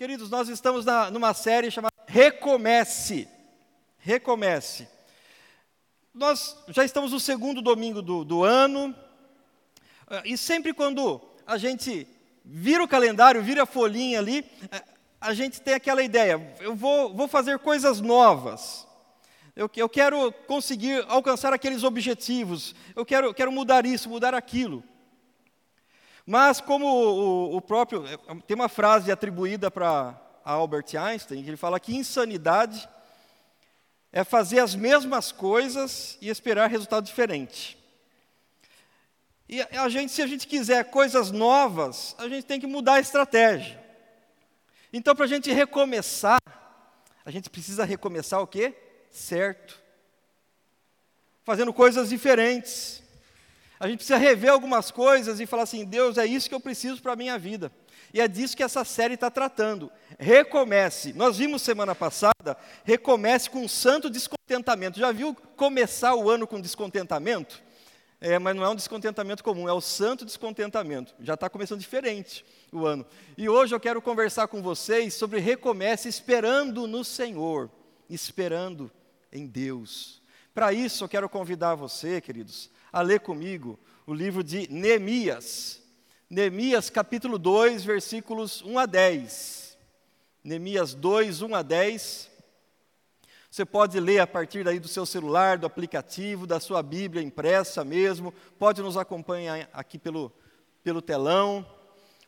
Queridos, nós estamos na, numa série chamada Recomece. Recomece. Nós já estamos no segundo domingo do, do ano, e sempre quando a gente vira o calendário, vira a folhinha ali, a gente tem aquela ideia: eu vou, vou fazer coisas novas. Eu, eu quero conseguir alcançar aqueles objetivos. Eu quero, quero mudar isso, mudar aquilo. Mas, como o, o próprio. Tem uma frase atribuída para Albert Einstein, que ele fala que insanidade é fazer as mesmas coisas e esperar resultado diferente. E a gente, se a gente quiser coisas novas, a gente tem que mudar a estratégia. Então, para a gente recomeçar, a gente precisa recomeçar o quê? Certo. Fazendo coisas diferentes. A gente precisa rever algumas coisas e falar assim: Deus, é isso que eu preciso para a minha vida. E é disso que essa série está tratando. Recomece. Nós vimos semana passada, recomece com um santo descontentamento. Já viu começar o ano com descontentamento? É, mas não é um descontentamento comum, é o santo descontentamento. Já está começando diferente o ano. E hoje eu quero conversar com vocês sobre recomece esperando no Senhor, esperando em Deus. Para isso eu quero convidar você, queridos, a ler comigo o livro de Neemias. Neemias capítulo 2, versículos 1 a 10. Neemias 2, 1 a 10. Você pode ler a partir daí do seu celular, do aplicativo, da sua Bíblia impressa mesmo, pode nos acompanhar aqui pelo, pelo telão.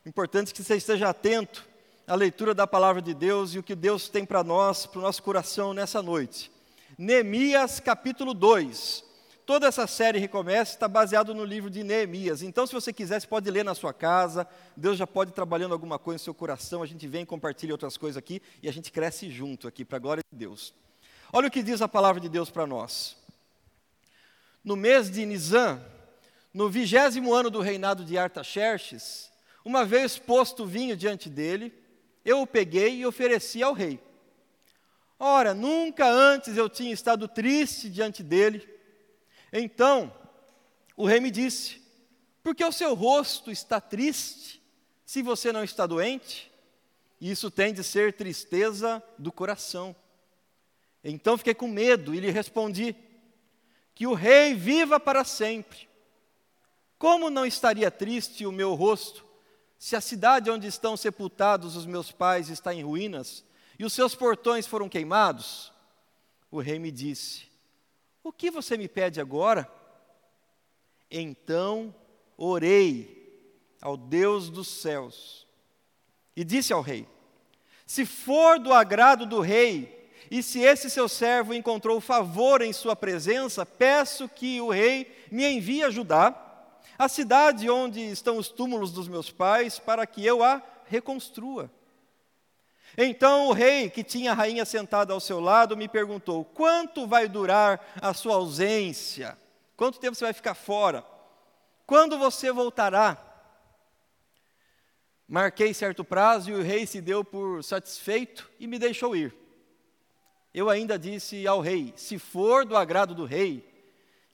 O importante é que você esteja atento à leitura da palavra de Deus e o que Deus tem para nós, para o nosso coração nessa noite. Neemias capítulo 2. Toda essa série Recomeça está baseado no livro de Neemias. Então, se você quiser, você pode ler na sua casa. Deus já pode ir trabalhando alguma coisa no seu coração. A gente vem compartilha outras coisas aqui e a gente cresce junto aqui, para a glória de Deus. Olha o que diz a palavra de Deus para nós. No mês de Nisan, no vigésimo ano do reinado de Artaxerxes, uma vez posto vinho diante dele, eu o peguei e ofereci ao rei. Ora, nunca antes eu tinha estado triste diante dele. Então, o rei me disse: Por que o seu rosto está triste, se você não está doente? Isso tem de ser tristeza do coração. Então fiquei com medo e lhe respondi: Que o rei viva para sempre. Como não estaria triste o meu rosto, se a cidade onde estão sepultados os meus pais está em ruínas e os seus portões foram queimados? O rei me disse: O que você me pede agora? Então orei ao Deus dos céus e disse ao rei: Se for do agrado do rei e se esse seu servo encontrou favor em sua presença, peço que o rei me envie ajudar a cidade onde estão os túmulos dos meus pais, para que eu a reconstrua. Então o rei, que tinha a rainha sentada ao seu lado, me perguntou: quanto vai durar a sua ausência? Quanto tempo você vai ficar fora? Quando você voltará? Marquei certo prazo e o rei se deu por satisfeito e me deixou ir eu ainda disse ao rei: se for do agrado do rei,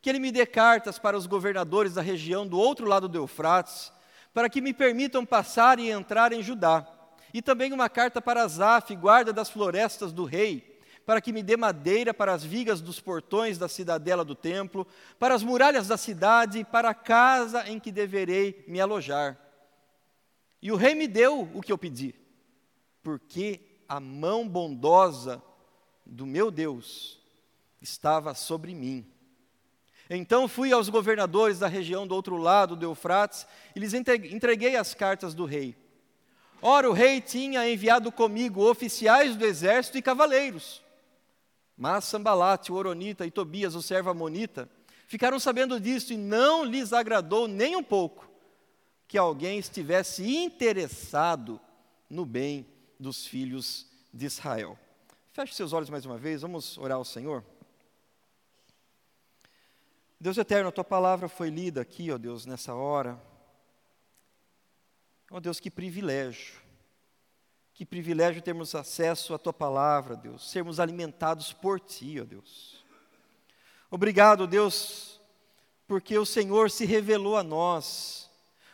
que ele me dê cartas para os governadores da região do outro lado do Eufrates, para que me permitam passar e entrar em Judá. E também uma carta para Zaf, guarda das florestas do rei, para que me dê madeira para as vigas dos portões da cidadela do templo, para as muralhas da cidade e para a casa em que deverei me alojar. E o rei me deu o que eu pedi, porque a mão bondosa do meu Deus estava sobre mim. Então fui aos governadores da região do outro lado do Eufrates e lhes entreguei as cartas do rei. Ora, o rei tinha enviado comigo oficiais do exército e cavaleiros. Mas Sambalate, o Oronita, e Tobias, o servo Amonita, ficaram sabendo disso e não lhes agradou nem um pouco que alguém estivesse interessado no bem dos filhos de Israel. Feche seus olhos mais uma vez, vamos orar ao Senhor. Deus eterno, a tua palavra foi lida aqui, ó Deus, nessa hora. Ó Deus, que privilégio. Que privilégio termos acesso à tua palavra, Deus, sermos alimentados por ti, ó Deus. Obrigado, Deus, porque o Senhor se revelou a nós.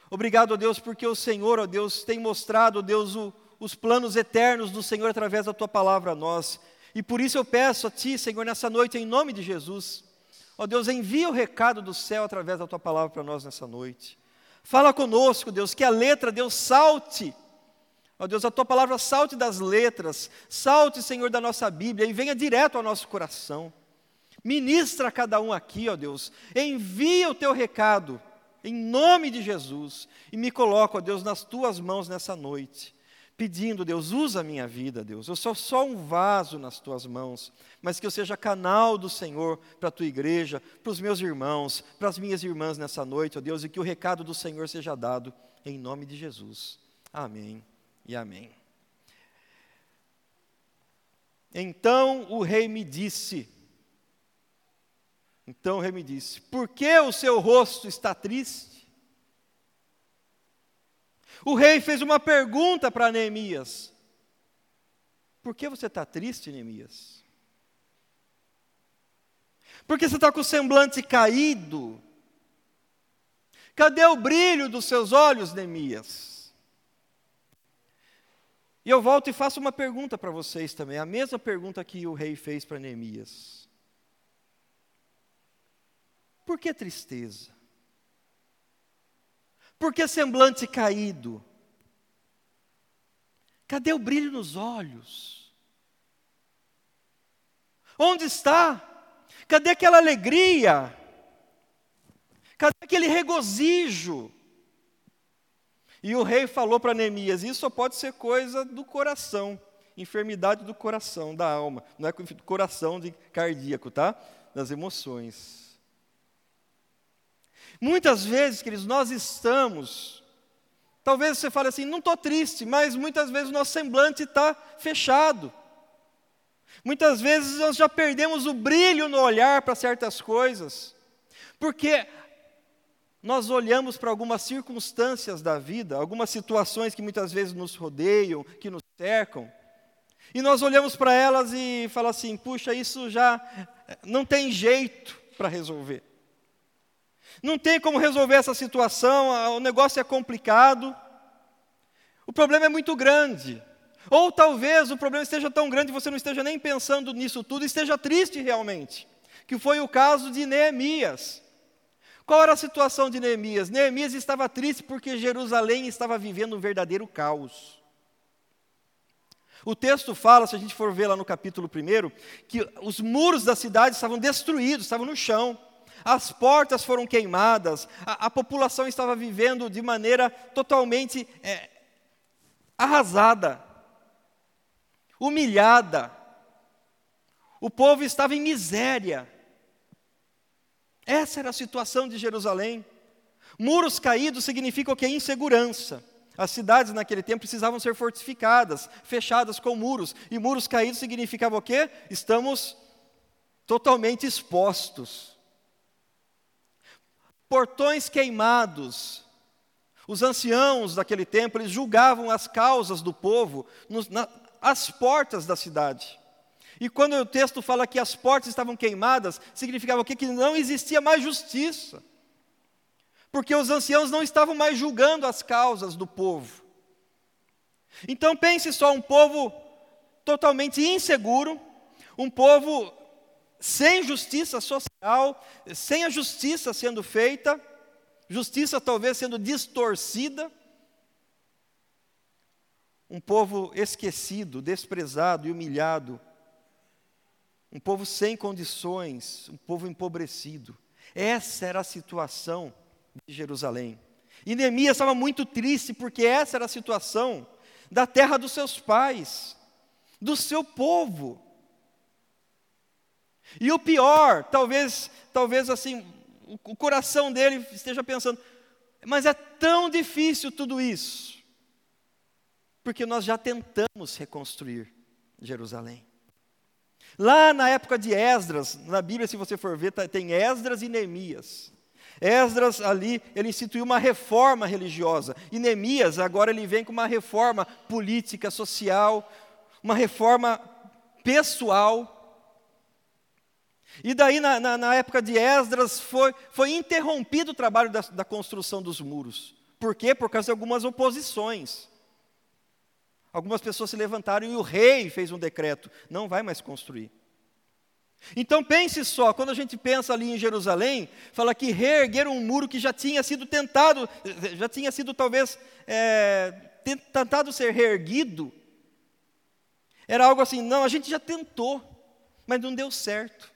Obrigado, Deus, porque o Senhor, ó Deus, tem mostrado, ó Deus, o, os planos eternos do Senhor através da tua palavra a nós. E por isso eu peço a Ti, Senhor, nessa noite, em nome de Jesus, ó Deus, envia o recado do céu através da Tua palavra para nós nessa noite. Fala conosco, Deus, que a letra, Deus, salte. Ó Deus, a Tua palavra salte das letras, salte, Senhor, da nossa Bíblia e venha direto ao nosso coração. Ministra a cada um aqui, ó Deus, envia o Teu recado, em nome de Jesus, e me coloco, ó Deus, nas Tuas mãos nessa noite pedindo, Deus, usa a minha vida, Deus. Eu sou só um vaso nas tuas mãos, mas que eu seja canal do Senhor para a tua igreja, para os meus irmãos, para as minhas irmãs nessa noite, ó Deus, e que o recado do Senhor seja dado em nome de Jesus. Amém e amém. Então o rei me disse, então o rei me disse: Por que o seu rosto está triste? O rei fez uma pergunta para Neemias: Por que você está triste, Neemias? Por que você está com o semblante caído? Cadê o brilho dos seus olhos, Neemias? E eu volto e faço uma pergunta para vocês também, a mesma pergunta que o rei fez para Neemias. Por que tristeza? Por que semblante caído? Cadê o brilho nos olhos? Onde está? Cadê aquela alegria? Cadê aquele regozijo? E o rei falou para Neemias: Isso só pode ser coisa do coração, enfermidade do coração, da alma, não é coração de cardíaco, tá? Das emoções. Muitas vezes, queridos, nós estamos, talvez você fale assim, não estou triste, mas muitas vezes o nosso semblante está fechado. Muitas vezes nós já perdemos o brilho no olhar para certas coisas, porque nós olhamos para algumas circunstâncias da vida, algumas situações que muitas vezes nos rodeiam, que nos cercam, e nós olhamos para elas e falamos assim: puxa, isso já não tem jeito para resolver. Não tem como resolver essa situação, o negócio é complicado. O problema é muito grande. Ou talvez o problema esteja tão grande que você não esteja nem pensando nisso tudo, esteja triste realmente. Que foi o caso de Neemias. Qual era a situação de Neemias? Neemias estava triste porque Jerusalém estava vivendo um verdadeiro caos. O texto fala, se a gente for ver lá no capítulo 1, que os muros da cidade estavam destruídos, estavam no chão as portas foram queimadas, a, a população estava vivendo de maneira totalmente é, arrasada, humilhada, o povo estava em miséria. Essa era a situação de Jerusalém. Muros caídos significa o que? Insegurança. As cidades naquele tempo precisavam ser fortificadas, fechadas com muros. E muros caídos significava o quê? Estamos totalmente expostos portões queimados. Os anciãos daquele tempo, eles julgavam as causas do povo nos, na, às portas da cidade. E quando o texto fala que as portas estavam queimadas, significava o quê? Que não existia mais justiça. Porque os anciãos não estavam mais julgando as causas do povo. Então pense só, um povo totalmente inseguro, um povo sem justiça social, sem a justiça sendo feita, justiça talvez sendo distorcida. Um povo esquecido, desprezado e humilhado. Um povo sem condições, um povo empobrecido. Essa era a situação de Jerusalém. E Neemias estava muito triste porque essa era a situação da terra dos seus pais, do seu povo. E o pior, talvez, talvez assim, o coração dele esteja pensando, mas é tão difícil tudo isso, porque nós já tentamos reconstruir Jerusalém. Lá na época de Esdras, na Bíblia, se você for ver, tá, tem Esdras e Neemias. Esdras ali, ele instituiu uma reforma religiosa. E Neemias, agora ele vem com uma reforma política, social, uma reforma pessoal. E daí, na, na, na, época de Esdras, foi, foi interrompido o trabalho da, da construção dos muros. Por quê? Por causa de algumas oposições. Algumas pessoas se levantaram e o rei fez um decreto: não vai mais construir. Então pense só, quando a gente pensa ali em Jerusalém, fala que reergueram um muro que já tinha sido tentado, já tinha sido talvez é, tentado ser reerguido. Era algo assim, não, a gente já tentou, mas não deu certo.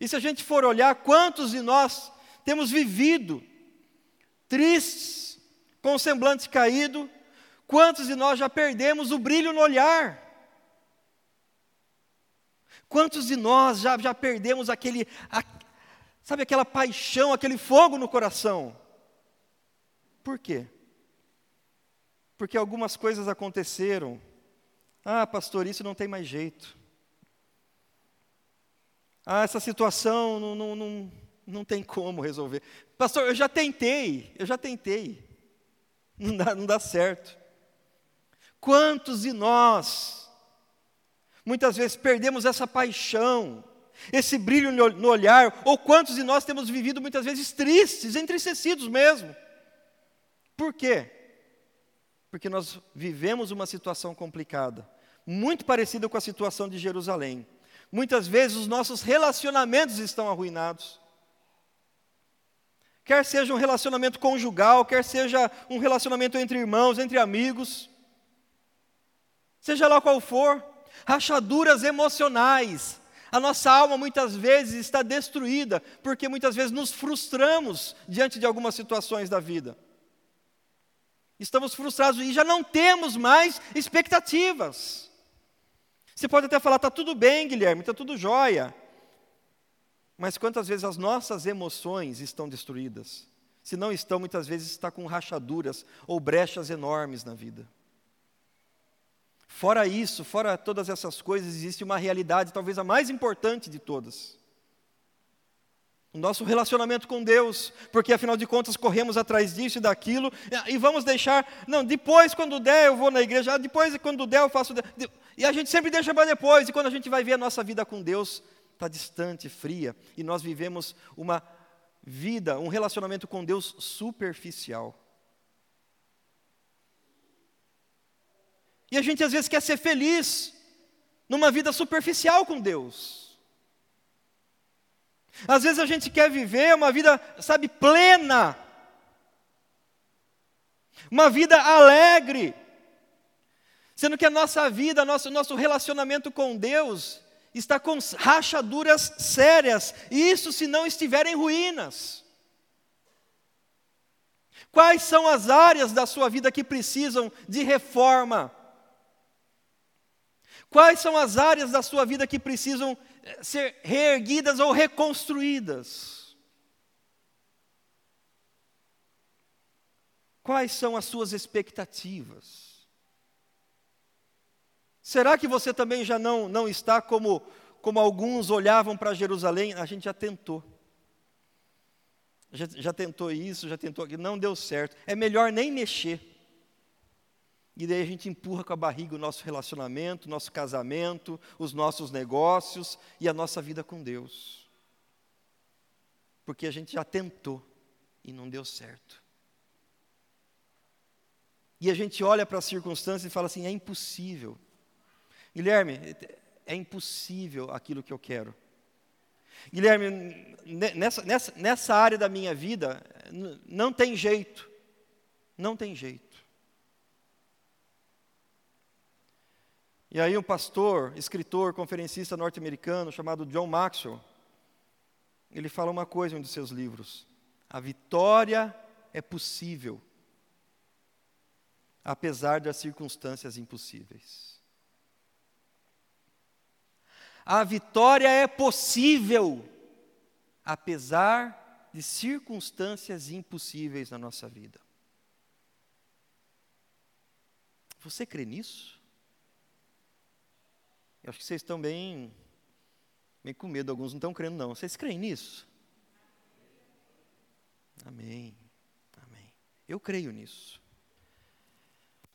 E se a gente for olhar, quantos de nós temos vivido tristes, com o semblante caído, quantos de nós já perdemos o brilho no olhar? Quantos de nós já, já perdemos aquele, a, sabe, aquela paixão, aquele fogo no coração? Por quê? Porque algumas coisas aconteceram. Ah, pastor, isso não tem mais jeito. Ah, essa situação não, não, não, não tem como resolver. Pastor, eu já tentei, eu já tentei. Não dá, não dá certo. Quantos de nós Muitas vezes perdemos essa paixão, esse brilho no olhar, ou quantos de nós temos vivido muitas vezes tristes, entristecidos mesmo. Por quê? Porque nós vivemos uma situação complicada, muito parecida com a situação de Jerusalém. Muitas vezes os nossos relacionamentos estão arruinados. Quer seja um relacionamento conjugal, quer seja um relacionamento entre irmãos, entre amigos, seja lá qual for, rachaduras emocionais. A nossa alma muitas vezes está destruída, porque muitas vezes nos frustramos diante de algumas situações da vida. Estamos frustrados e já não temos mais expectativas. Você pode até falar, está tudo bem, Guilherme, está tudo jóia. Mas quantas vezes as nossas emoções estão destruídas? Se não estão, muitas vezes está com rachaduras ou brechas enormes na vida. Fora isso, fora todas essas coisas, existe uma realidade, talvez a mais importante de todas. O nosso relacionamento com Deus, porque afinal de contas corremos atrás disso e daquilo, e vamos deixar, não, depois quando der eu vou na igreja, ah, depois quando der eu faço, e a gente sempre deixa para depois, e quando a gente vai ver a nossa vida com Deus, está distante, fria, e nós vivemos uma vida, um relacionamento com Deus superficial. E a gente às vezes quer ser feliz numa vida superficial com Deus. Às vezes a gente quer viver uma vida, sabe, plena. Uma vida alegre. Sendo que a nossa vida, nosso, nosso relacionamento com Deus está com rachaduras sérias, e isso se não estiver em ruínas. Quais são as áreas da sua vida que precisam de reforma? Quais são as áreas da sua vida que precisam ser reerguidas ou reconstruídas? Quais são as suas expectativas? Será que você também já não, não está como, como alguns olhavam para Jerusalém? A gente já tentou. Já, já tentou isso, já tentou aquilo, não deu certo. É melhor nem mexer. E daí a gente empurra com a barriga o nosso relacionamento, o nosso casamento, os nossos negócios e a nossa vida com Deus. Porque a gente já tentou e não deu certo. E a gente olha para as circunstâncias e fala assim: é impossível. Guilherme, é impossível aquilo que eu quero. Guilherme, nessa, nessa, nessa área da minha vida, não tem jeito. Não tem jeito. E aí um pastor, escritor, conferencista norte-americano chamado John Maxwell, ele fala uma coisa em um de seus livros: a vitória é possível, apesar das circunstâncias impossíveis. A vitória é possível, apesar de circunstâncias impossíveis na nossa vida. Você crê nisso? Eu acho que vocês estão bem, bem com medo, alguns não estão crendo, não. Vocês creem nisso? Amém. Amém. Eu creio nisso.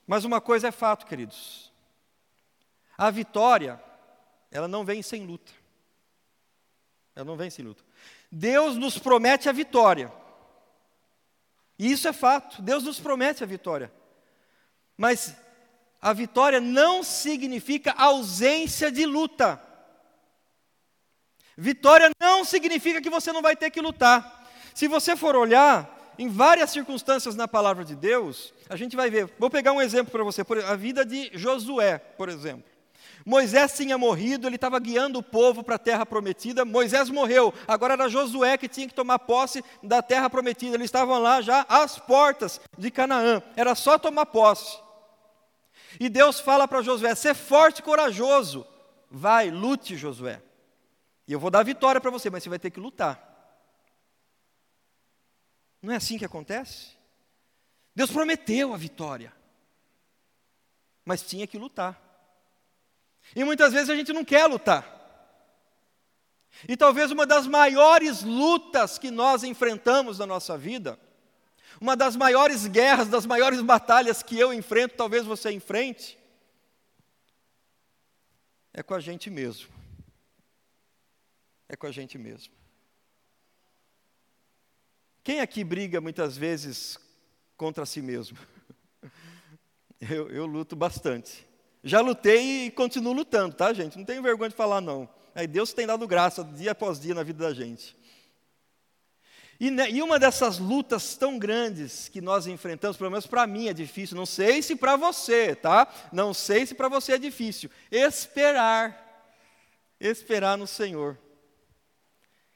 Mas uma coisa é fato, queridos. A vitória, ela não vem sem luta. Ela não vem sem luta. Deus nos promete a vitória. E isso é fato. Deus nos promete a vitória. Mas a vitória não significa ausência de luta. Vitória não significa que você não vai ter que lutar. Se você for olhar em várias circunstâncias na palavra de Deus, a gente vai ver. Vou pegar um exemplo para você, a vida de Josué, por exemplo. Moisés tinha morrido, ele estava guiando o povo para a terra prometida. Moisés morreu, agora era Josué que tinha que tomar posse da terra prometida. Eles estavam lá já às portas de Canaã, era só tomar posse. E Deus fala para Josué: ser forte e corajoso, vai, lute, Josué. E eu vou dar vitória para você, mas você vai ter que lutar. Não é assim que acontece? Deus prometeu a vitória, mas tinha que lutar. E muitas vezes a gente não quer lutar. E talvez uma das maiores lutas que nós enfrentamos na nossa vida, uma das maiores guerras, das maiores batalhas que eu enfrento, talvez você enfrente, é com a gente mesmo. É com a gente mesmo. Quem aqui briga muitas vezes contra si mesmo? Eu, eu luto bastante. Já lutei e continuo lutando, tá, gente? Não tenho vergonha de falar, não. Aí Deus tem dado graça dia após dia na vida da gente. E, e uma dessas lutas tão grandes que nós enfrentamos, pelo menos para mim é difícil, não sei se para você, tá? Não sei se para você é difícil. Esperar. Esperar no Senhor.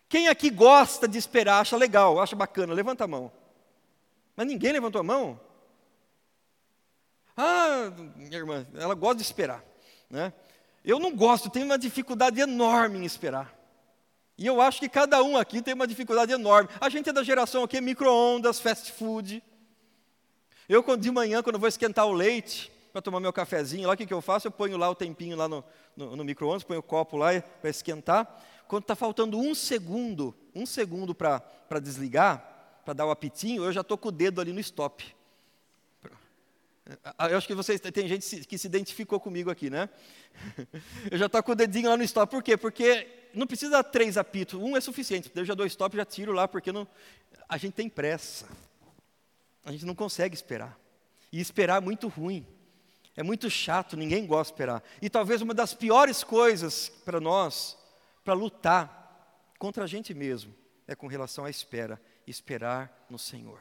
Quem aqui gosta de esperar, acha legal, acha bacana, levanta a mão. Mas ninguém levantou a mão? Ah, minha irmã, ela gosta de esperar. Né? Eu não gosto, tenho uma dificuldade enorme em esperar. E eu acho que cada um aqui tem uma dificuldade enorme. A gente é da geração aqui, micro-ondas, fast food. Eu, de manhã, quando vou esquentar o leite, para tomar meu cafezinho, lá o que, que eu faço? Eu ponho lá o tempinho lá no, no, no micro-ondas, ponho o copo lá para esquentar. Quando está faltando um segundo, um segundo para desligar, para dar o apitinho, eu já estou com o dedo ali no stop. Ah, eu acho que vocês tem gente que se identificou comigo aqui, né? Eu já estou com o dedinho lá no stop. Por quê? Porque não precisa três apitos, um é suficiente. Eu já dou stop, já tiro lá, porque não, a gente tem pressa. A gente não consegue esperar. E esperar é muito ruim. É muito chato, ninguém gosta de esperar. E talvez uma das piores coisas para nós, para lutar contra a gente mesmo, é com relação à espera. Esperar no Senhor.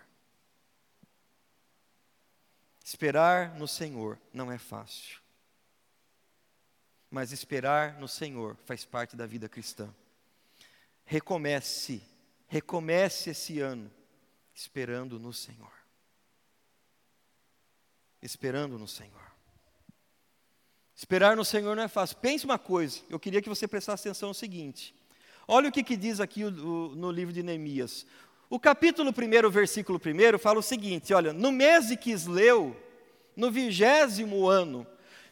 Esperar no Senhor não é fácil. Mas esperar no Senhor faz parte da vida cristã. Recomece, recomece esse ano esperando no Senhor. Esperando no Senhor. Esperar no Senhor não é fácil. Pense uma coisa, eu queria que você prestasse atenção no seguinte. Olha o que, que diz aqui o, o, no livro de Neemias. O capítulo 1, versículo 1, fala o seguinte: olha, no mês de Quisleu, no vigésimo ano,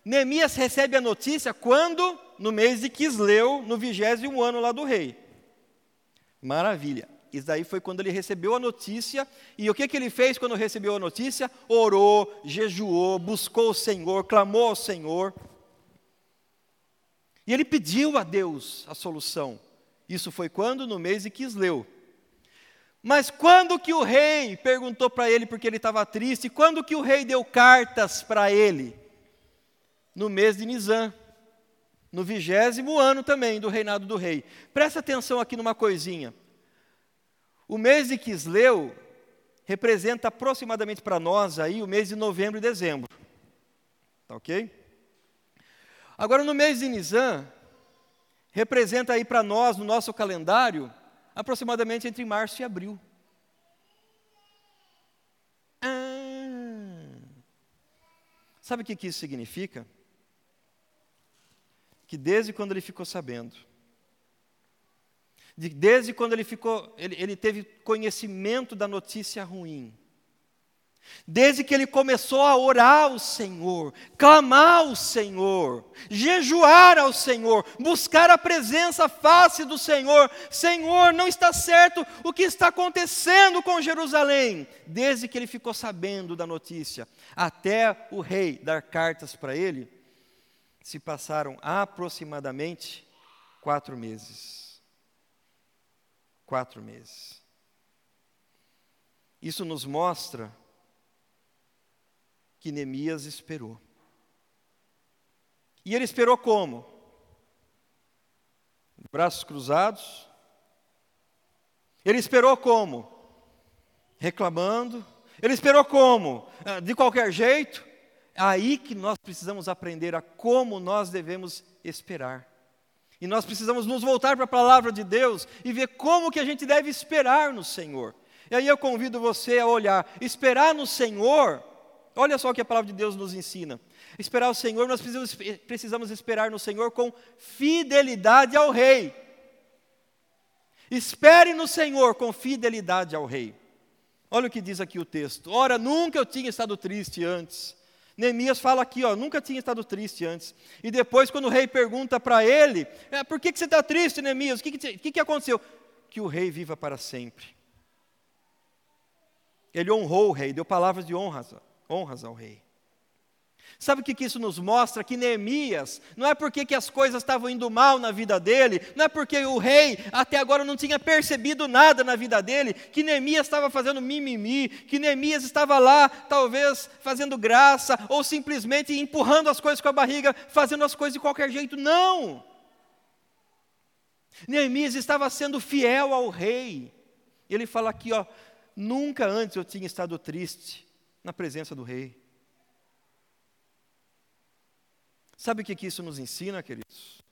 Neemias recebe a notícia quando? No mês de Quisleu, no vigésimo ano lá do rei. Maravilha. Isso daí foi quando ele recebeu a notícia. E o que, que ele fez quando recebeu a notícia? Orou, jejuou, buscou o Senhor, clamou ao Senhor. E ele pediu a Deus a solução. Isso foi quando? No mês de Quisleu. Mas quando que o rei perguntou para ele porque ele estava triste? Quando que o rei deu cartas para ele? No mês de Nisan, no vigésimo ano também do reinado do rei. Presta atenção aqui numa coisinha. O mês de Quisleu representa aproximadamente para nós aí o mês de novembro e dezembro. Tá ok? Agora no mês de Nisan, representa aí para nós, no nosso calendário, aproximadamente entre março e abril. Ah, sabe o que, que isso significa? Que desde quando ele ficou sabendo, desde quando ele, ficou, ele, ele teve conhecimento da notícia ruim, Desde que ele começou a orar ao Senhor, clamar ao Senhor, jejuar ao Senhor, buscar a presença face do Senhor. Senhor, não está certo o que está acontecendo com Jerusalém. Desde que ele ficou sabendo da notícia, até o rei dar cartas para ele, se passaram aproximadamente quatro meses. Quatro meses. Isso nos mostra que Neemias esperou. E ele esperou como? Braços cruzados. Ele esperou como? Reclamando. Ele esperou como? Ah, de qualquer jeito. Aí que nós precisamos aprender a como nós devemos esperar. E nós precisamos nos voltar para a palavra de Deus e ver como que a gente deve esperar no Senhor. E aí eu convido você a olhar, esperar no Senhor. Olha só o que a palavra de Deus nos ensina. Esperar o Senhor, nós precisamos, precisamos esperar no Senhor com fidelidade ao Rei. Espere no Senhor com fidelidade ao Rei. Olha o que diz aqui o texto. Ora, nunca eu tinha estado triste antes Neemias fala aqui, ó, nunca tinha estado triste antes. E depois, quando o rei pergunta para ele, é, por que, que você está triste, Neemias? O que, que, que aconteceu? Que o rei viva para sempre. Ele honrou o rei, deu palavras de honras, honras ao rei. Sabe o que, isso nos mostra? Que Neemias, não é porque que as coisas estavam indo mal na vida dele, não é porque o rei até agora não tinha percebido nada na vida dele, que Neemias estava fazendo mimimi, que Neemias estava lá, talvez fazendo graça, ou simplesmente empurrando as coisas com a barriga, fazendo as coisas de qualquer jeito. Não! Neemias estava sendo fiel ao rei. Ele fala aqui, ó, nunca antes eu tinha estado triste na presença do rei. Sabe o que, isso nos ensina, queridos?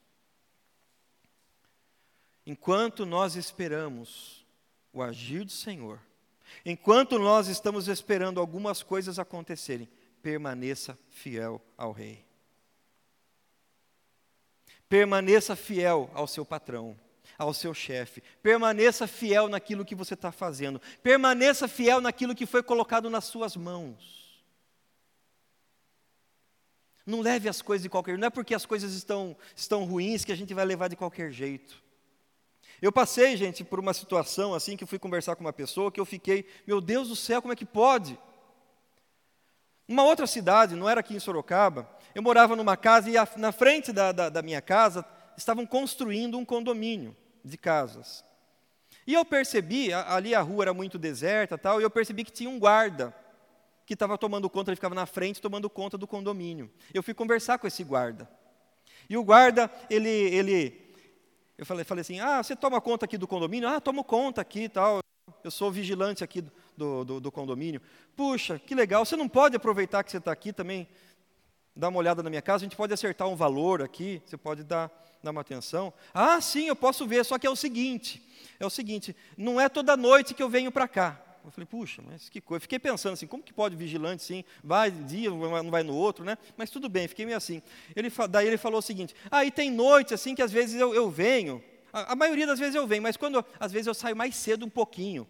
Enquanto nós esperamos o agir do Senhor, enquanto nós estamos esperando algumas coisas acontecerem, permaneça fiel ao Rei. Permaneça fiel ao seu patrão, ao seu chefe. Permaneça fiel naquilo que você está fazendo. Permaneça fiel naquilo que foi colocado nas suas mãos. Não leve as coisas de qualquer jeito. Não é porque as coisas estão, estão ruins que a gente vai levar de qualquer jeito. Eu passei, gente, por uma situação assim que eu fui conversar com uma pessoa que eu fiquei, meu Deus do céu, como é que pode? Uma outra cidade, não era aqui em Sorocaba, eu morava numa casa e a, na frente da, da, da minha casa estavam construindo um condomínio de casas. E eu percebi, ali a rua era muito deserta tal, e eu percebi que tinha um guarda que estava tomando conta, ele ficava na frente tomando conta do condomínio. Eu fui conversar com esse guarda. E o guarda, ele, ele eu falei, falei assim, ah, você toma conta aqui do condomínio? Ah, tomo conta aqui e tal. Eu sou vigilante aqui do, do, do condomínio. Puxa, que legal. Você não pode aproveitar que você está aqui também, dar uma olhada na minha casa? A gente pode acertar um valor aqui, você pode dar, dar uma atenção. Ah, sim, eu posso ver, só que é o seguinte, é o seguinte, não é toda noite que eu venho para cá. Eu falei, puxa, mas que coisa. Fiquei pensando assim, como que pode vigilante assim, vai um dia, não vai no outro, né? Mas tudo bem, fiquei meio assim. Ele, daí ele falou o seguinte, ah, e tem noite assim que às vezes eu, eu venho, a, a, maioria das vezes eu venho, mas quando, às vezes eu saio mais cedo um pouquinho.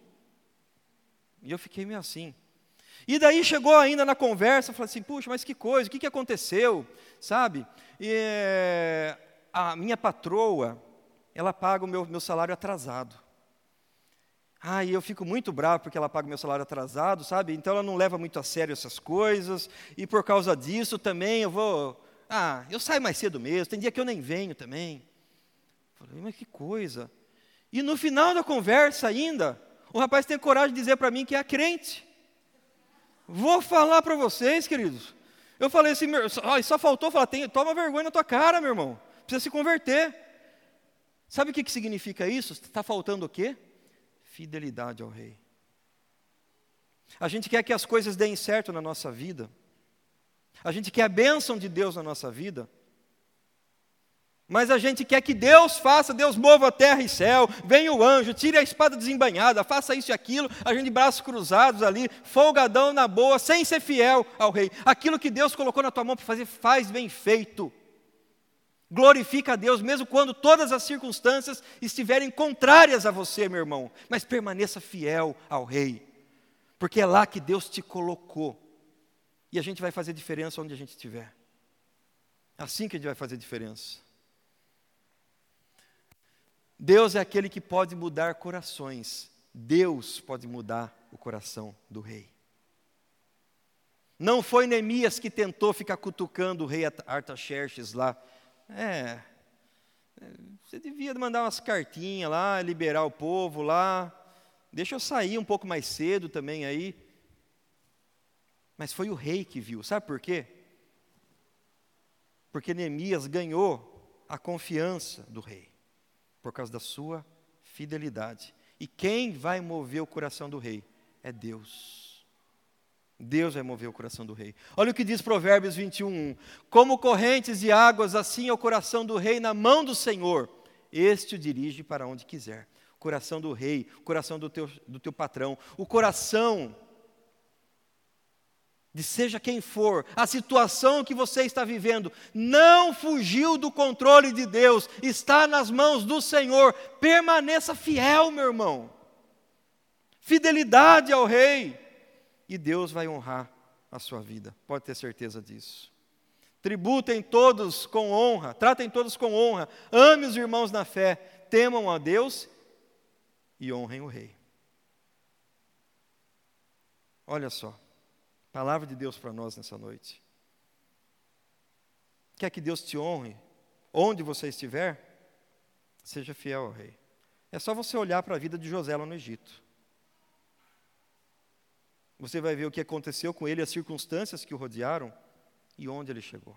E eu fiquei meio assim. E daí chegou ainda na conversa, falei assim, puxa, mas que coisa, o que, que aconteceu, sabe? E, eh, a minha patroa, ela paga o meu, meu salário atrasado. Ah, e eu fico muito bravo porque ela paga meu salário atrasado, sabe? Então ela não leva muito a sério essas coisas, e por causa disso também eu vou. Ah, eu saio mais cedo mesmo, tem dia que eu nem venho também. Falei, mas que coisa. E no final da conversa ainda, o rapaz tem coragem de dizer para mim que é crente. Vou falar para vocês, queridos. Eu falei assim, só, só faltou falar, toma vergonha na tua cara, meu irmão. Precisa se converter. Sabe o que, que significa isso? Está faltando o quê? Fidelidade ao Rei. A gente quer que as coisas deem certo na nossa vida. A gente quer a bênção de Deus na nossa vida. Mas a gente quer que Deus faça, Deus mova a terra e céu, venha o anjo, tire a espada desembanhada, faça isso e aquilo, a gente de braços cruzados ali, folgadão na boa, sem ser fiel ao rei. Aquilo que Deus colocou na tua mão para fazer, faz bem feito. Glorifica a Deus, mesmo quando todas as circunstâncias estiverem contrárias a você, meu irmão. Mas permaneça fiel ao Rei, porque é lá que Deus te colocou. E a gente vai fazer diferença onde a gente estiver. É assim que a gente vai fazer diferença. Deus é aquele que pode mudar corações. Deus pode mudar o coração do rei. Não foi Neemias que tentou ficar cutucando o rei Artaxerxes lá é, você devia mandar umas cartinhas lá, liberar o povo lá. Deixa eu sair um pouco mais cedo também aí. Mas foi o rei que viu. Sabe por quê? Porque Neemias ganhou a confiança do rei, por causa da sua fidelidade. E quem vai mover o coração do rei? É Deus. Deus vai mover o coração do rei. Olha o que diz Provérbios 21, Como correntes de águas, assim é o coração do rei na mão do Senhor. Este o dirige para onde quiser. O coração do rei, o coração do teu, do teu patrão, o coração de seja quem for, a situação que você está vivendo, não fugiu do controle de Deus, está nas mãos do Senhor. Permaneça fiel, meu irmão. Fidelidade ao Rei, e Deus vai honrar a sua vida, pode ter certeza disso. Tributem todos com honra, tratem todos com honra, ame os irmãos na fé, temam a Deus e honrem o Rei. Olha só. Palavra de Deus para nós nessa noite. Quer que Deus te honre, onde você estiver? Seja fiel ao rei. É só você olhar para a vida de José lá no Egito. Você vai ver o que aconteceu com ele, as circunstâncias que o rodearam e onde ele chegou.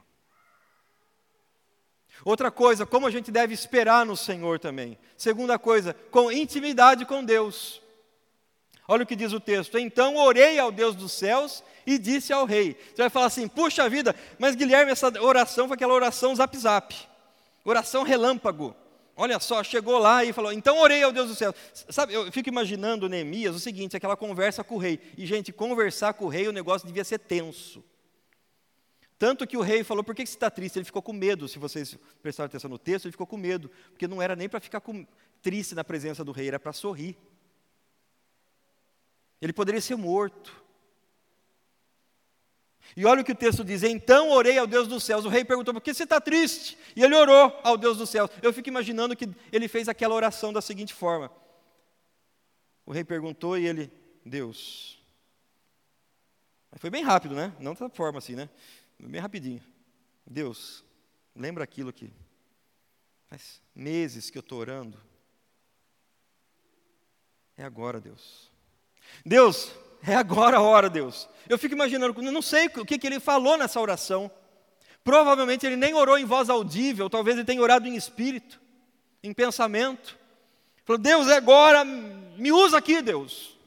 Outra coisa, como a gente deve esperar no Senhor também. Segunda coisa, com intimidade com Deus. Olha o que diz o texto. Então orei ao Deus dos céus e disse ao rei. Você vai falar assim: puxa vida, mas Guilherme, essa oração foi aquela oração zap-zap, oração relâmpago. Olha só, chegou lá e falou: então orei ao Deus dos céus. Sabe, eu fico imaginando Neemias o seguinte: aquela conversa com o rei. E, gente, conversar com o rei, o negócio devia ser tenso. Tanto que o rei falou: por que você está triste? Ele ficou com medo. Se vocês prestarem atenção no texto, ele ficou com medo. Porque não era nem para ficar com, triste na presença do rei, era para sorrir. Ele poderia ser morto. E olha o que o texto diz: Então orei ao Deus dos céus. O rei perguntou: Por que você está triste? E ele orou ao Deus dos céus. Eu fico imaginando que ele fez aquela oração da seguinte forma: O rei perguntou e ele, Deus. Foi bem rápido, né? Não dessa forma assim, né? Bem rapidinho. Deus, lembra aquilo que faz meses que eu estou orando. É agora, Deus. Deus, é agora a hora, Deus. Eu fico imaginando, eu não sei o que, que ele falou nessa oração. Provavelmente ele nem orou em voz audível, talvez ele tenha orado em espírito, em pensamento. Falou, Deus, é agora, me usa aqui, Deus.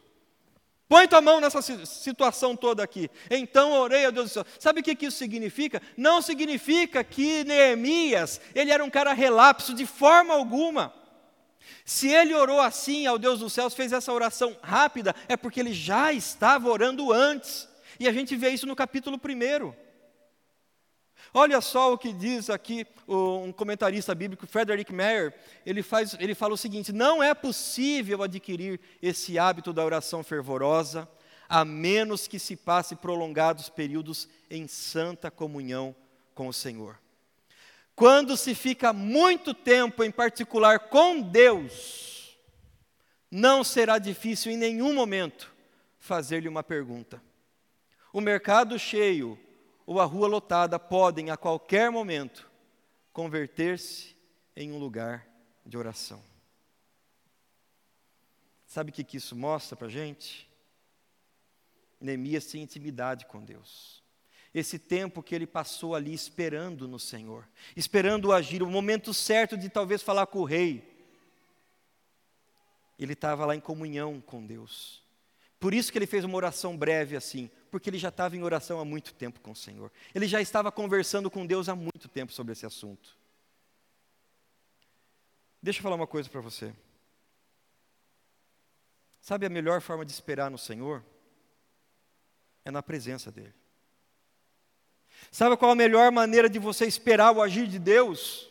Põe tua mão nessa situação toda aqui. Então orei a Deus do céu. Sabe o que, isso significa? Não significa que Neemias, ele era um cara relapso de forma alguma. Se ele orou assim ao Deus dos céus, fez essa oração rápida, é porque ele já estava orando antes. E a gente vê isso no capítulo 1. Olha só o que diz aqui um comentarista bíblico, Frederick Meyer, ele, faz, ele fala o seguinte: não é possível adquirir esse hábito da oração fervorosa, a menos que se passe prolongados períodos em santa comunhão com o Senhor. Quando se fica muito tempo, em particular com Deus, não será difícil em nenhum momento fazer-lhe uma pergunta. O mercado cheio ou a rua lotada podem, a qualquer momento, converter-se em um lugar de oração. Sabe o que, isso mostra para a gente? Neemias tinha intimidade com Deus esse tempo que ele passou ali esperando no Senhor, esperando agir, o momento certo de talvez falar com o rei. Ele estava lá em comunhão com Deus. Por isso que ele fez uma oração breve assim, porque ele já estava em oração há muito tempo com o Senhor. Ele já estava conversando com Deus há muito tempo sobre esse assunto. Deixa eu falar uma coisa para você. Sabe a melhor forma de esperar no Senhor? É na presença dEle. Sabe qual a melhor maneira de você esperar o agir de Deus?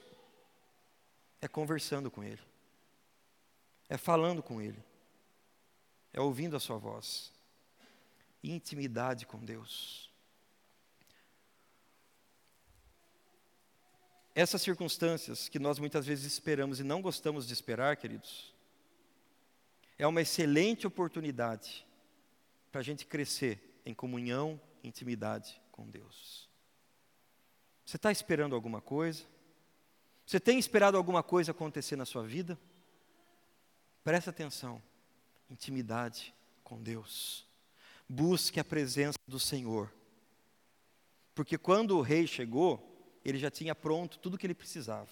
É conversando com Ele, é falando com Ele, é ouvindo a Sua voz, intimidade com Deus. Essas circunstâncias que nós muitas vezes esperamos e não gostamos de esperar, queridos, é uma excelente oportunidade para a gente crescer em comunhão, intimidade com Deus. Você está esperando alguma coisa? Você tem esperado alguma coisa acontecer na sua vida? Presta atenção. Intimidade com Deus. Busque a presença do Senhor. Porque quando o rei chegou, ele já tinha pronto tudo o que ele precisava.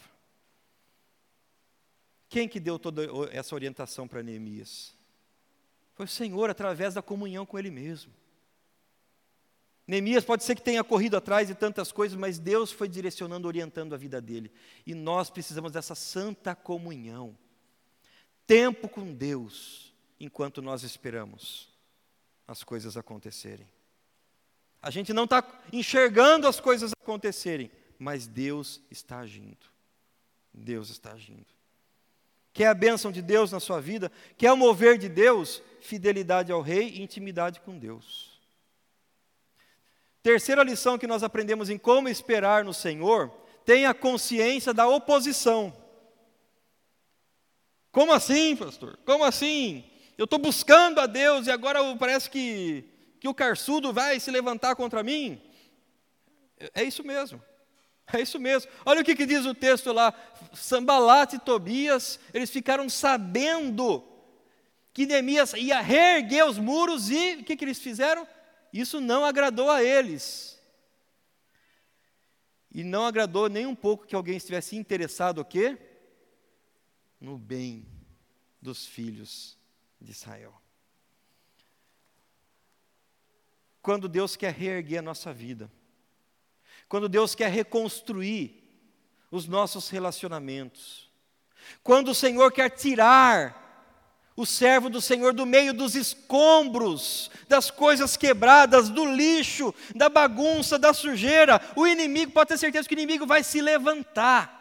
Quem que deu toda essa orientação para Neemias? Foi o Senhor através da comunhão com ele mesmo. Neemias pode ser que tenha corrido atrás de tantas coisas, mas Deus foi direcionando, orientando a vida dele. E nós precisamos dessa santa comunhão. Tempo com Deus, enquanto nós esperamos as coisas acontecerem. A gente não está enxergando as coisas acontecerem, mas Deus está agindo. Deus está agindo. Quer a bênção de Deus na sua vida? Quer o mover de Deus? Fidelidade ao Rei e intimidade com Deus. Terceira lição que nós aprendemos em como esperar no Senhor, tenha consciência da oposição. Como assim, pastor? Como assim? Eu estou buscando a Deus e agora parece que, que o carçudo vai se levantar contra mim? É isso mesmo. É isso mesmo. Olha o que, que diz o texto lá. Sambalat e Tobias, eles ficaram sabendo que Neemias ia reerguer os muros e o que, que eles fizeram? Isso não agradou a eles. E não agradou nem um pouco que alguém estivesse interessado o quê? No bem dos filhos de Israel. Quando Deus quer reerguer a nossa vida, quando Deus quer reconstruir os nossos relacionamentos, quando o Senhor quer tirar o servo do Senhor do meio dos escombros, das coisas quebradas, do lixo, da bagunça, da sujeira, o inimigo, pode ter certeza que o inimigo vai se levantar.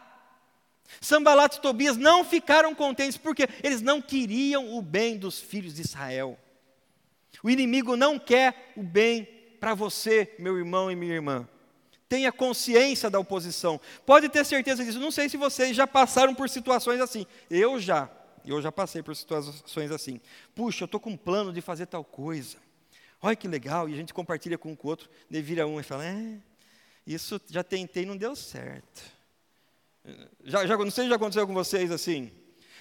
Sambalat e Tobias não ficaram contentes porque eles não queriam o bem dos filhos de Israel. O inimigo não quer o bem para você, meu irmão e minha irmã tenha consciência da oposição. Pode ter certeza disso. Não sei se vocês já passaram por situações assim. Eu já. Eu já passei por situações assim. Puxa, eu estou com um plano de fazer tal coisa. Olha que legal. E a gente compartilha com o outro. Daí vira um e fala: É, isso já tentei e não deu certo. Já, já, não sei se já aconteceu com vocês assim.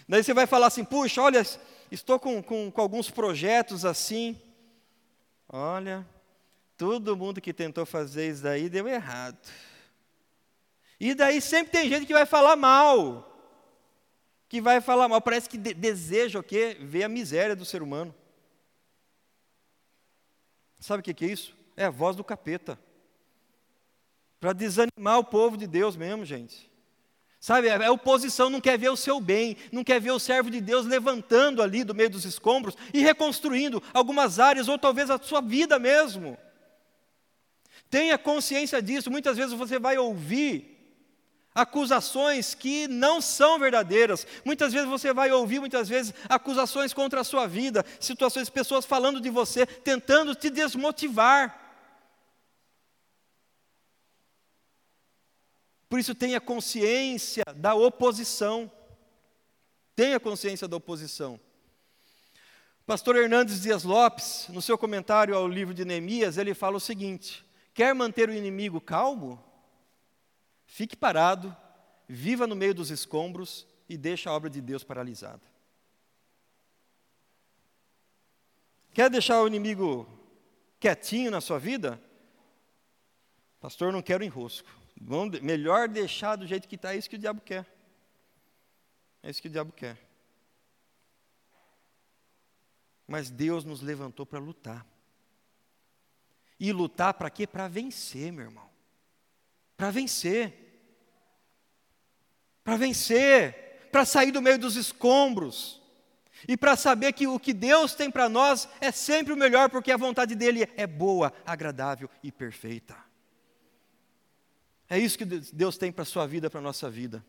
Daí você vai falar assim: Puxa, olha, estou com, com, com alguns projetos assim. Olha, Todo mundo que tentou fazer isso daí deu errado. E daí sempre tem gente que vai falar mal. Que vai falar mal. Parece que de deseja o quê? Ver a miséria do ser humano. Sabe o que, que é isso? É a voz do capeta. Para desanimar o povo de Deus mesmo, gente. Sabe, a oposição não quer ver o seu bem, não quer ver o servo de Deus levantando ali do meio dos escombros e reconstruindo algumas áreas, ou talvez a sua vida mesmo. Tenha consciência disso. Muitas vezes você vai ouvir acusações que não são verdadeiras. Muitas vezes você vai ouvir, muitas vezes, acusações contra a sua vida, situações, pessoas falando de você, tentando te desmotivar. Por isso, tenha consciência da oposição. Tenha consciência da oposição. Pastor Hernandes Dias Lopes, no seu comentário ao livro de Neemias, ele fala o seguinte: Quer manter o inimigo calmo? Fique parado, viva no meio dos escombros e deixe a obra de Deus paralisada. Quer deixar o inimigo quietinho na sua vida? Pastor, não quero enrosco. melhor deixar do jeito que está, é isso que o diabo quer. É isso que o diabo quer. Mas Deus nos levantou para lutar. E lutar para quê? Para vencer, meu irmão. Para vencer. Para vencer, para sair do meio dos escombros. E para saber que o que Deus tem para nós é sempre o melhor, porque a vontade dele é boa, agradável e perfeita. É isso que Deus tem para a sua vida, para a nossa vida.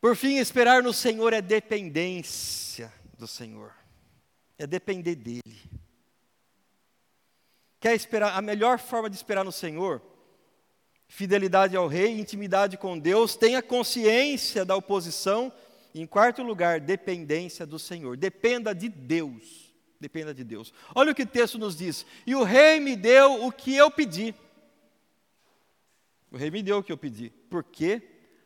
Por fim, esperar no Senhor é dependência do Senhor, é depender dEle. Quer esperar? A melhor forma de esperar no Senhor, fidelidade ao Rei, intimidade com Deus, tenha consciência da oposição. E, em quarto lugar, dependência do Senhor. Dependa de Deus. Dependa de Deus. Olha o que o texto nos diz. E o rei me deu o que eu pedi. O rei me deu o que eu pedi. Porque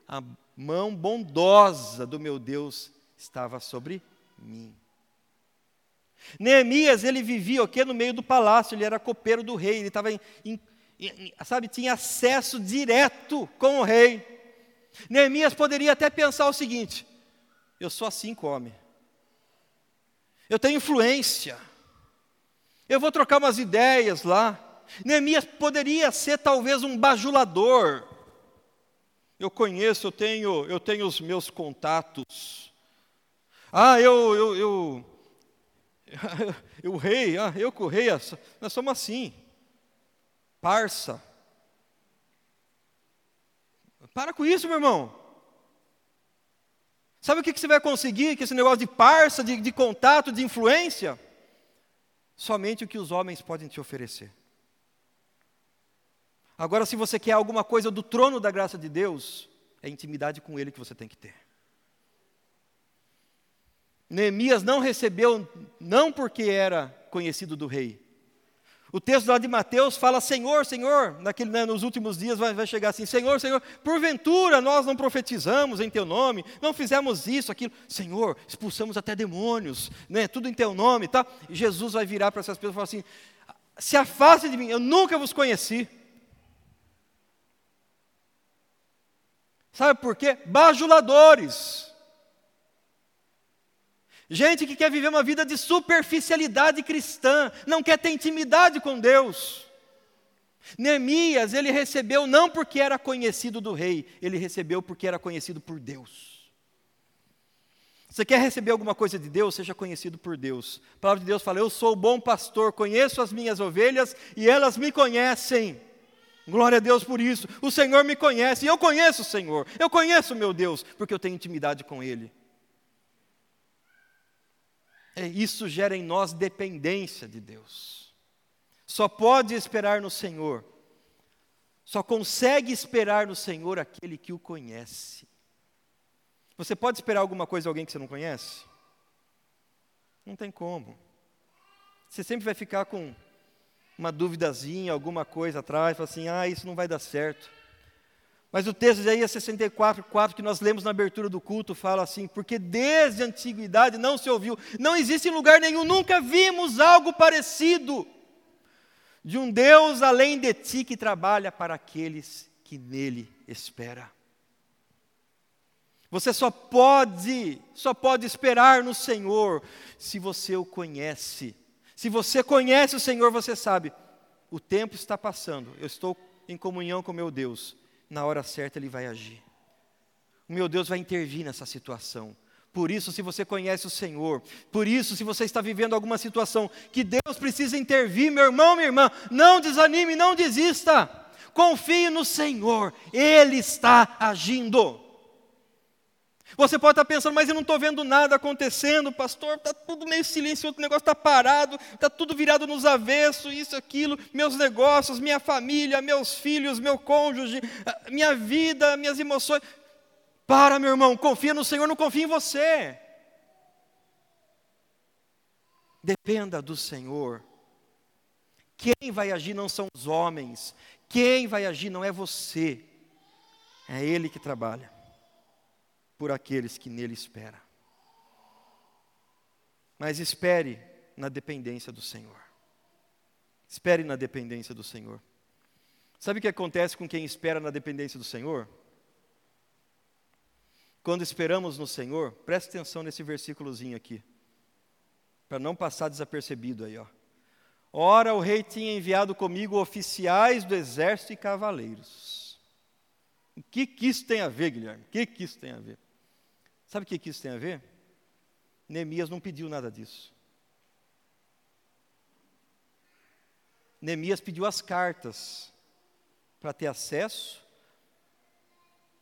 a mão bondosa do meu Deus estava sobre mim. Neemias, ele vivia o quê? No meio do palácio, ele era copeiro do rei, ele estava, sabe, tinha acesso direto com o rei. Neemias poderia até pensar o seguinte: eu sou assim, come. Eu tenho influência. Eu vou trocar umas ideias lá. Neemias poderia ser talvez um bajulador. Eu conheço, eu tenho, eu tenho os meus contatos. Ah, eu, eu, eu, eu o rei, ah, eu com o rei, nós somos assim. Parça. Para com isso, meu irmão. Sabe o que você vai conseguir com esse negócio de parça, de, de contato, de influência? Somente o que os homens podem te oferecer. Agora, se você quer alguma coisa do trono da graça de Deus, é intimidade com Ele que você tem que ter. Neemias não recebeu, não porque era conhecido do rei, o texto lá de Mateus fala: Senhor, Senhor, naquele, né, nos últimos dias vai, vai, chegar assim: Senhor, Senhor, porventura nós não profetizamos em Teu nome, não fizemos isso, aquilo. Senhor, expulsamos até demônios, né, tudo em Teu nome. Tá? E Jesus vai virar para essas pessoas e falar assim: Se afaste de mim, eu nunca vos conheci. Sabe por quê? Bajuladores. Gente que quer viver uma vida de superficialidade cristã, não quer ter intimidade com Deus. Neemias, ele recebeu não porque era conhecido do rei, ele recebeu porque era conhecido por Deus. Você quer receber alguma coisa de Deus, seja conhecido por Deus. A palavra de Deus fala: Eu sou o bom pastor, conheço as minhas ovelhas e elas me conhecem. Glória a Deus por isso. O Senhor me conhece e eu conheço o Senhor. Eu conheço o meu Deus, porque eu tenho intimidade com Ele. É, isso gera em nós dependência de Deus. Só pode esperar no Senhor, só consegue esperar no Senhor aquele que o conhece. Você pode esperar alguma coisa de alguém que você não conhece? Não tem como. Você sempre vai ficar com uma duvidazinha, alguma coisa atrás, fala assim: ah, isso não vai dar certo. Mas o texto de Isaías 64, 4, que nós lemos na abertura do culto, fala assim: porque desde a antiguidade não se ouviu, não existe em lugar nenhum, nunca vimos algo parecido de um Deus além de ti que trabalha para aqueles que nele espera. Você só pode, só pode esperar no Senhor se você o conhece. Se você conhece o Senhor, você sabe, o tempo está passando, eu estou em comunhão com meu Deus na hora certa Ele vai agir. O meu Deus vai intervir nessa situação. Por isso, se você conhece o Senhor, por isso, se você está vivendo alguma situação que Deus precisa intervir, meu irmão, minha irmã, não desanime, não desista. Confie no Senhor, Ele está agindo. Você pode estar pensando, mas eu não estou vendo nada acontecendo, pastor, está tudo meio silêncio, o negócio está parado, está tudo virado nos avessos, isso, aquilo, meus negócios, minha família, meus filhos, meu cônjuge, minha vida, minhas emoções. Para, meu irmão, confia no Senhor, não confia em você. Dependa do Senhor. Quem vai agir não são os homens, quem vai agir não é você, é Ele que trabalha por aqueles que nele esperam. Mas espere na dependência do Senhor. Espere na dependência do Senhor. Sabe o que acontece com quem espera na dependência do Senhor? Quando esperamos no Senhor, preste atenção nesse versículozinho aqui, para não passar desapercebido aí, ó. Ora, o rei tinha enviado comigo oficiais do exército e cavaleiros. O que, que isso tem a ver, Guilherme? O que, que isso tem a ver? Sabe o que isso tem a ver? Neemias não pediu nada disso. Neemias pediu as cartas para ter acesso,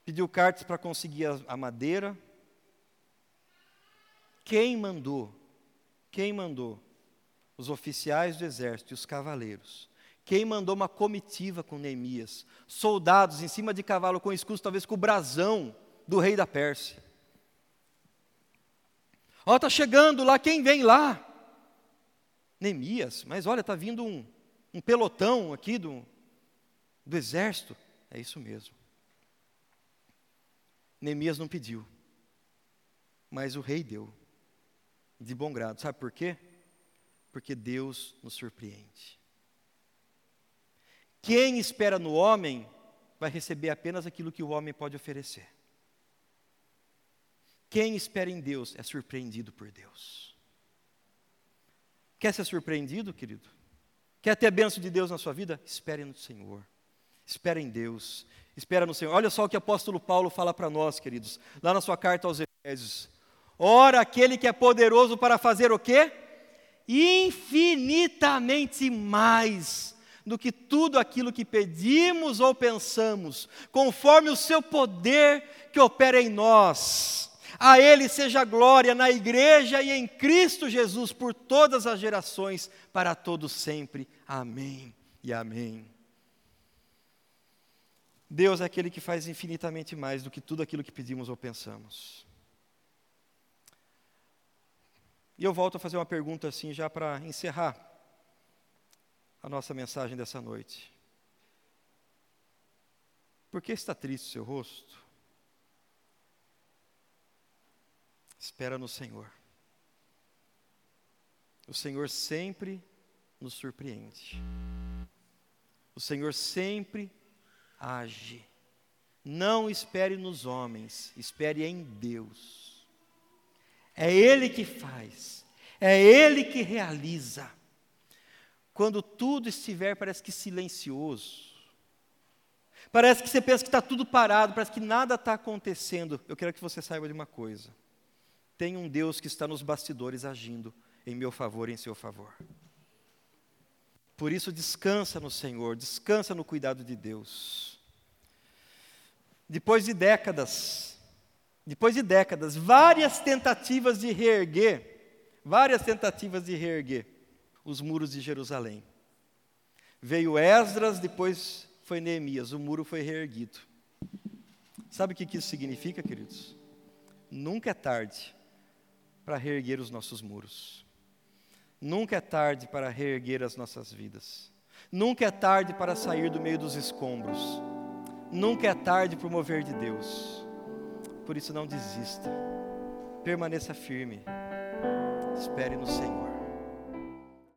pediu cartas para conseguir a, madeira. Quem mandou? Quem mandou? Os oficiais do exército e os cavaleiros. Quem mandou uma comitiva com Neemias? Soldados em cima de cavalo com escudos, talvez com o brasão do rei da Pérsia. Ó, está chegando lá, quem vem lá? Neemias, mas olha, está vindo um, um pelotão aqui do, do exército. É isso mesmo. Neemias não pediu, mas o rei deu, de bom grado. Sabe por quê? Porque Deus nos surpreende. Quem espera no homem vai receber apenas aquilo que o homem pode oferecer. Quem espera em Deus é surpreendido por Deus. Quer ser surpreendido, querido? Quer ter a bênção de Deus na sua vida? Espere no Senhor. Espera em Deus. Espera no Senhor. Olha só o que o apóstolo Paulo fala para nós, queridos, lá na sua carta aos Efésios. Ora, aquele que é poderoso para fazer o quê? Infinitamente mais do que tudo aquilo que pedimos ou pensamos, conforme o seu poder que opera em nós. A Ele seja glória na igreja e em Cristo Jesus por todas as gerações, para todos sempre. Amém e amém. Deus é aquele que faz infinitamente mais do que tudo aquilo que pedimos ou pensamos. E eu volto a fazer uma pergunta assim, já para encerrar a nossa mensagem dessa noite. Por que está triste o seu rosto? Espera no Senhor. O Senhor sempre nos surpreende. O Senhor sempre age. Não espere nos homens, espere em Deus. É Ele que faz, é Ele que realiza. Quando tudo estiver, parece que silencioso, parece que você pensa que está tudo parado, parece que nada está acontecendo. Eu quero que você saiba de uma coisa: tem um Deus que está nos bastidores agindo em meu favor e em seu favor. Por isso, descansa no Senhor, descansa no cuidado de Deus. Depois de décadas, depois de décadas, várias tentativas de reerguer, várias tentativas de reerguer os muros de Jerusalém. Veio Esdras, depois foi Neemias, o muro foi reerguido. Sabe o que isso significa, queridos? Nunca é tarde para reerguer os nossos muros. Nunca é tarde para reerguer as nossas vidas. Nunca é tarde para sair do meio dos escombros. Nunca é tarde para o mover de Deus. Por isso não desista. Permaneça firme. Espere no Senhor.